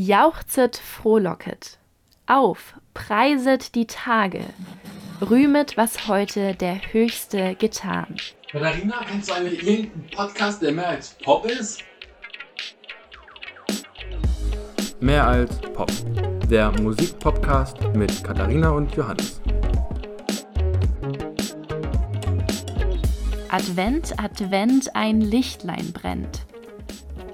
Jauchzet, frohlocket, auf, preiset die Tage, rühmet, was heute der Höchste getan. Katharina, kennst du eigentlich irgendeinen Podcast, der mehr als Pop ist? Mehr als Pop. Der Musikpodcast mit Katharina und Johannes. Advent, Advent, ein Lichtlein brennt.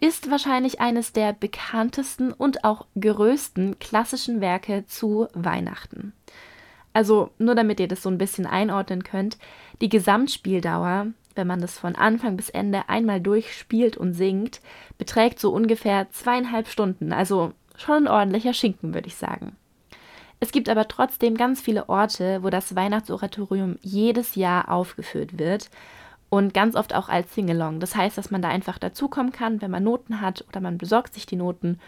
ist wahrscheinlich eines der bekanntesten und auch größten klassischen Werke zu Weihnachten. Also nur damit ihr das so ein bisschen einordnen könnt, die Gesamtspieldauer, wenn man das von Anfang bis Ende einmal durchspielt und singt, beträgt so ungefähr zweieinhalb Stunden, also schon ein ordentlicher Schinken, würde ich sagen. Es gibt aber trotzdem ganz viele Orte, wo das Weihnachtsoratorium jedes Jahr aufgeführt wird und ganz oft auch als Singalong. Das heißt, dass man da einfach dazukommen kann, wenn man Noten hat oder man besorgt sich die Noten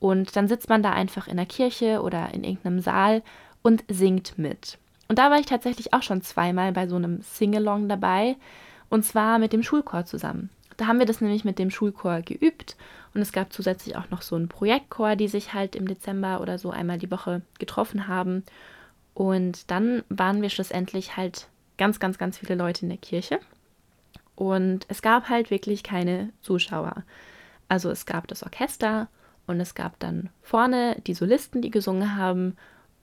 und dann sitzt man da einfach in der Kirche oder in irgendeinem Saal und singt mit. Und da war ich tatsächlich auch schon zweimal bei so einem Singalong dabei und zwar mit dem Schulchor zusammen. Da haben wir das nämlich mit dem Schulchor geübt und es gab zusätzlich auch noch so einen Projektchor, die sich halt im Dezember oder so einmal die Woche getroffen haben. Und dann waren wir schlussendlich halt ganz, ganz, ganz viele Leute in der Kirche. Und es gab halt wirklich keine Zuschauer. Also es gab das Orchester und es gab dann vorne die Solisten, die gesungen haben.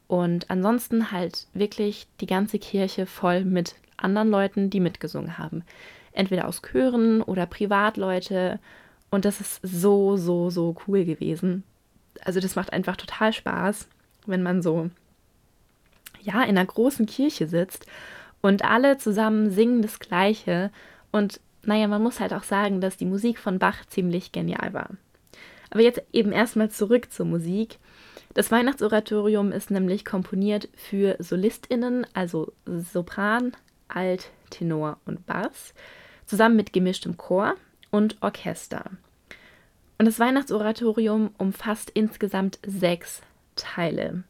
Und ansonsten halt wirklich die ganze Kirche voll mit anderen Leuten, die mitgesungen haben. Entweder aus Chören oder Privatleute. Und das ist so, so, so cool gewesen. Also das macht einfach total Spaß, wenn man so, ja, in einer großen Kirche sitzt und alle zusammen singen das Gleiche und naja, man muss halt auch sagen, dass die Musik von Bach ziemlich genial war. Aber jetzt eben erstmal zurück zur Musik. Das Weihnachtsoratorium ist nämlich komponiert für SolistInnen, also Sopran, Alt, Tenor und Bass, zusammen mit gemischtem Chor und Orchester. Und das Weihnachtsoratorium umfasst insgesamt sechs Teile.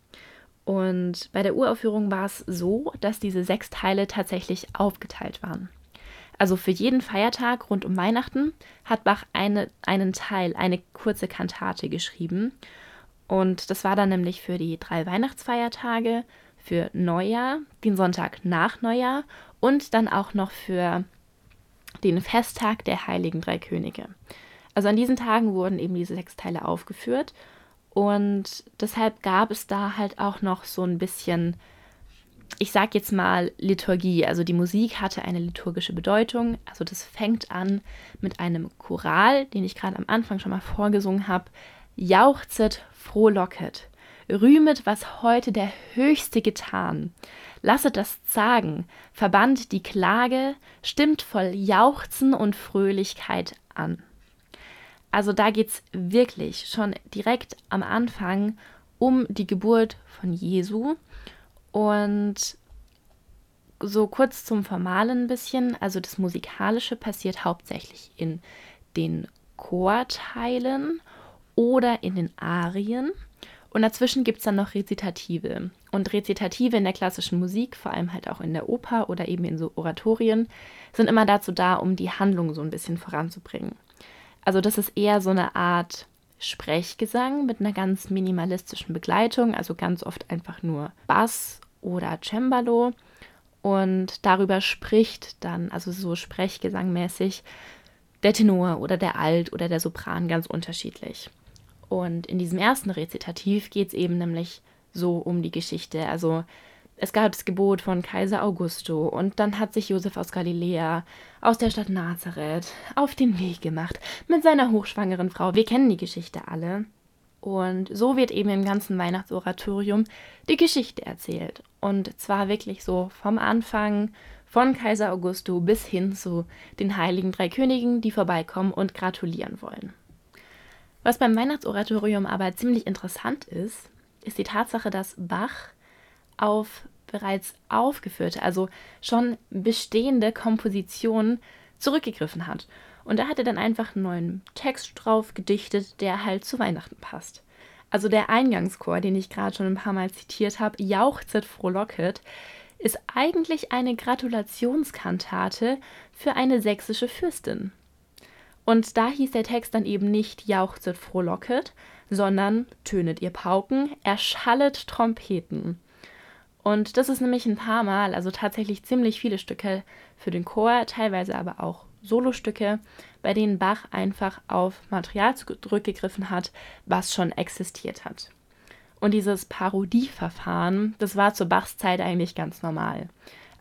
Und bei der Uraufführung war es so, dass diese sechs Teile tatsächlich aufgeteilt waren. Also für jeden Feiertag rund um Weihnachten hat Bach eine, einen Teil, eine kurze Kantate geschrieben. Und das war dann nämlich für die drei Weihnachtsfeiertage, für Neujahr, den Sonntag nach Neujahr und dann auch noch für den Festtag der Heiligen Drei Könige. Also an diesen Tagen wurden eben diese sechs Teile aufgeführt und deshalb gab es da halt auch noch so ein bisschen ich sage jetzt mal Liturgie. Also die Musik hatte eine liturgische Bedeutung. Also das fängt an mit einem Choral, den ich gerade am Anfang schon mal vorgesungen habe. Jauchzet, frohlocket, rühmet, was heute der Höchste getan. Lasset das Zagen, verbannt die Klage, stimmt voll Jauchzen und Fröhlichkeit an. Also da geht es wirklich schon direkt am Anfang um die Geburt von Jesu und so kurz zum Formalen ein bisschen, also das Musikalische passiert hauptsächlich in den Chorteilen oder in den Arien. Und dazwischen gibt es dann noch Rezitative. Und Rezitative in der klassischen Musik, vor allem halt auch in der Oper oder eben in so Oratorien, sind immer dazu da, um die Handlung so ein bisschen voranzubringen. Also das ist eher so eine Art Sprechgesang mit einer ganz minimalistischen Begleitung, also ganz oft einfach nur Bass oder Cembalo. Und darüber spricht dann, also so sprechgesangmäßig, der Tenor oder der Alt oder der Sopran ganz unterschiedlich. Und in diesem ersten Rezitativ geht es eben nämlich so um die Geschichte. Also es gab das Gebot von Kaiser Augusto und dann hat sich Josef aus Galiläa aus der Stadt Nazareth auf den Weg gemacht mit seiner hochschwangeren Frau. Wir kennen die Geschichte alle. Und so wird eben im ganzen Weihnachtsoratorium die Geschichte erzählt. Und zwar wirklich so vom Anfang, von Kaiser Augusto bis hin zu den heiligen drei Königen, die vorbeikommen und gratulieren wollen. Was beim Weihnachtsoratorium aber ziemlich interessant ist, ist die Tatsache, dass Bach auf bereits aufgeführte, also schon bestehende Kompositionen zurückgegriffen hat. Und da hat er dann einfach einen neuen Text drauf gedichtet, der halt zu Weihnachten passt. Also der Eingangschor, den ich gerade schon ein paar Mal zitiert habe, Jauchzet frohlocket, ist eigentlich eine Gratulationskantate für eine sächsische Fürstin. Und da hieß der Text dann eben nicht Jauchzet frohlocket, sondern tönet ihr Pauken, erschallet Trompeten. Und das ist nämlich ein paar Mal, also tatsächlich ziemlich viele Stücke für den Chor, teilweise aber auch Solostücke, bei denen Bach einfach auf Material zurückgegriffen hat, was schon existiert hat. Und dieses Parodieverfahren, das war zur Bachs Zeit eigentlich ganz normal.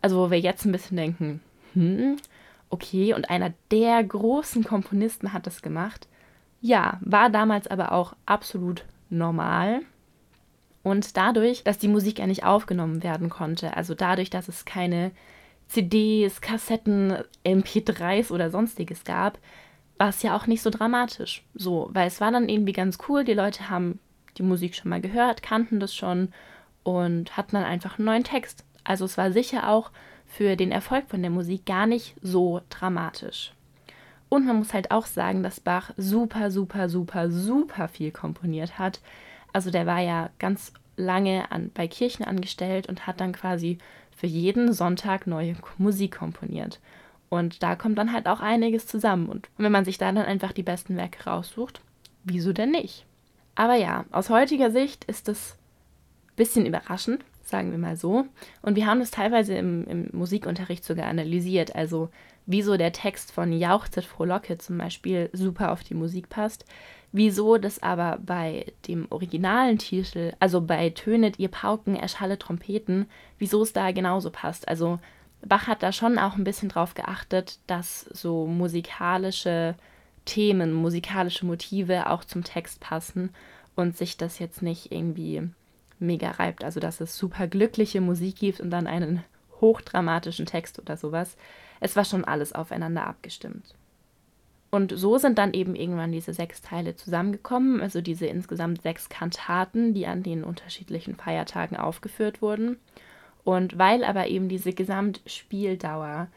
Also wo wir jetzt ein bisschen denken, hm, okay, und einer der großen Komponisten hat das gemacht. Ja, war damals aber auch absolut normal. Und dadurch, dass die Musik ja nicht aufgenommen werden konnte, also dadurch, dass es keine CDs, Kassetten, MP3s oder sonstiges gab, war es ja auch nicht so dramatisch. So, weil es war dann irgendwie ganz cool, die Leute haben die Musik schon mal gehört, kannten das schon und hatten dann einfach einen neuen Text. Also es war sicher auch für den Erfolg von der Musik gar nicht so dramatisch. Und man muss halt auch sagen, dass Bach super, super, super, super viel komponiert hat. Also der war ja ganz lange an, bei Kirchen angestellt und hat dann quasi für jeden Sonntag neue Musik komponiert. Und da kommt dann halt auch einiges zusammen. Und wenn man sich da dann einfach die besten Werke raussucht, wieso denn nicht? Aber ja, aus heutiger Sicht ist es ein bisschen überraschend, sagen wir mal so. Und wir haben das teilweise im, im Musikunterricht sogar analysiert. Also wieso der Text von Jauchzet frohlocke zum Beispiel super auf die Musik passt. Wieso das aber bei dem originalen Titel, also bei Tönet ihr Pauken, erschalle Trompeten, wieso es da genauso passt. Also Bach hat da schon auch ein bisschen drauf geachtet, dass so musikalische Themen, musikalische Motive auch zum Text passen und sich das jetzt nicht irgendwie mega reibt. Also dass es super glückliche Musik gibt und dann einen hochdramatischen Text oder sowas. Es war schon alles aufeinander abgestimmt. Und so sind dann eben irgendwann diese sechs Teile zusammengekommen, also diese insgesamt sechs Kantaten, die an den unterschiedlichen Feiertagen aufgeführt wurden. Und weil aber eben diese Gesamtspieldauer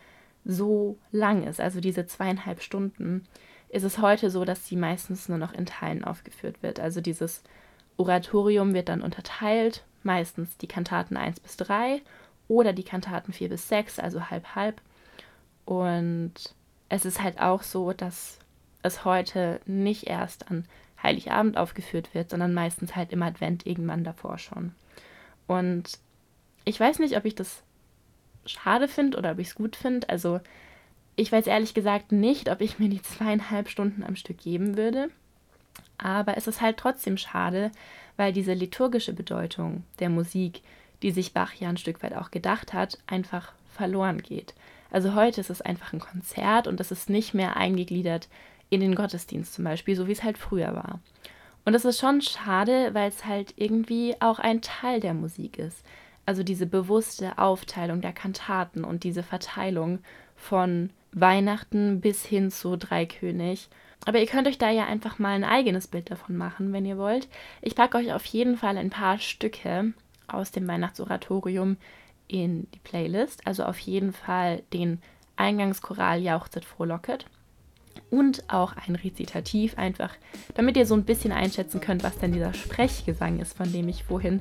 so lang ist, also diese zweieinhalb Stunden, ist es heute so, dass sie meistens nur noch in Teilen aufgeführt wird. Also dieses Oratorium wird dann unterteilt, meistens die Kantaten 1 bis 3 oder die Kantaten 4 bis 6, also halb halb. Und es ist halt auch so, dass es heute nicht erst an Heiligabend aufgeführt wird, sondern meistens halt im Advent irgendwann davor schon. Und ich weiß nicht, ob ich das schade finde oder ob ich es gut finde. Also ich weiß ehrlich gesagt nicht, ob ich mir die zweieinhalb Stunden am Stück geben würde. Aber es ist halt trotzdem schade, weil diese liturgische Bedeutung der Musik, die sich Bach ja ein Stück weit auch gedacht hat, einfach verloren geht. Also heute ist es einfach ein Konzert und das ist nicht mehr eingegliedert in den Gottesdienst zum Beispiel, so wie es halt früher war. Und das ist schon schade, weil es halt irgendwie auch ein Teil der Musik ist. Also diese bewusste Aufteilung der Kantaten und diese Verteilung von Weihnachten bis hin zu Dreikönig. Aber ihr könnt euch da ja einfach mal ein eigenes Bild davon machen, wenn ihr wollt. Ich packe euch auf jeden Fall ein paar Stücke aus dem Weihnachtsoratorium in die Playlist. Also auf jeden Fall den Eingangschoral Jauchzet frohlocket und auch ein Rezitativ einfach, damit ihr so ein bisschen einschätzen könnt, was denn dieser Sprechgesang ist, von dem ich vorhin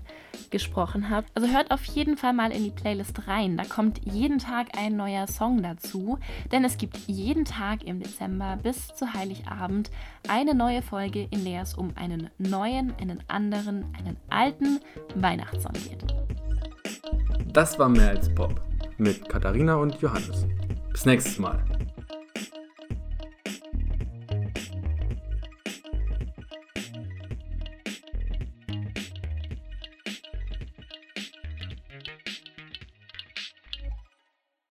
gesprochen habe. Also hört auf jeden Fall mal in die Playlist rein. Da kommt jeden Tag ein neuer Song dazu, denn es gibt jeden Tag im Dezember bis zu Heiligabend eine neue Folge, in der es um einen neuen, einen anderen, einen alten Weihnachtssong geht. Das war mehr als Pop mit Katharina und Johannes. Bis nächstes Mal.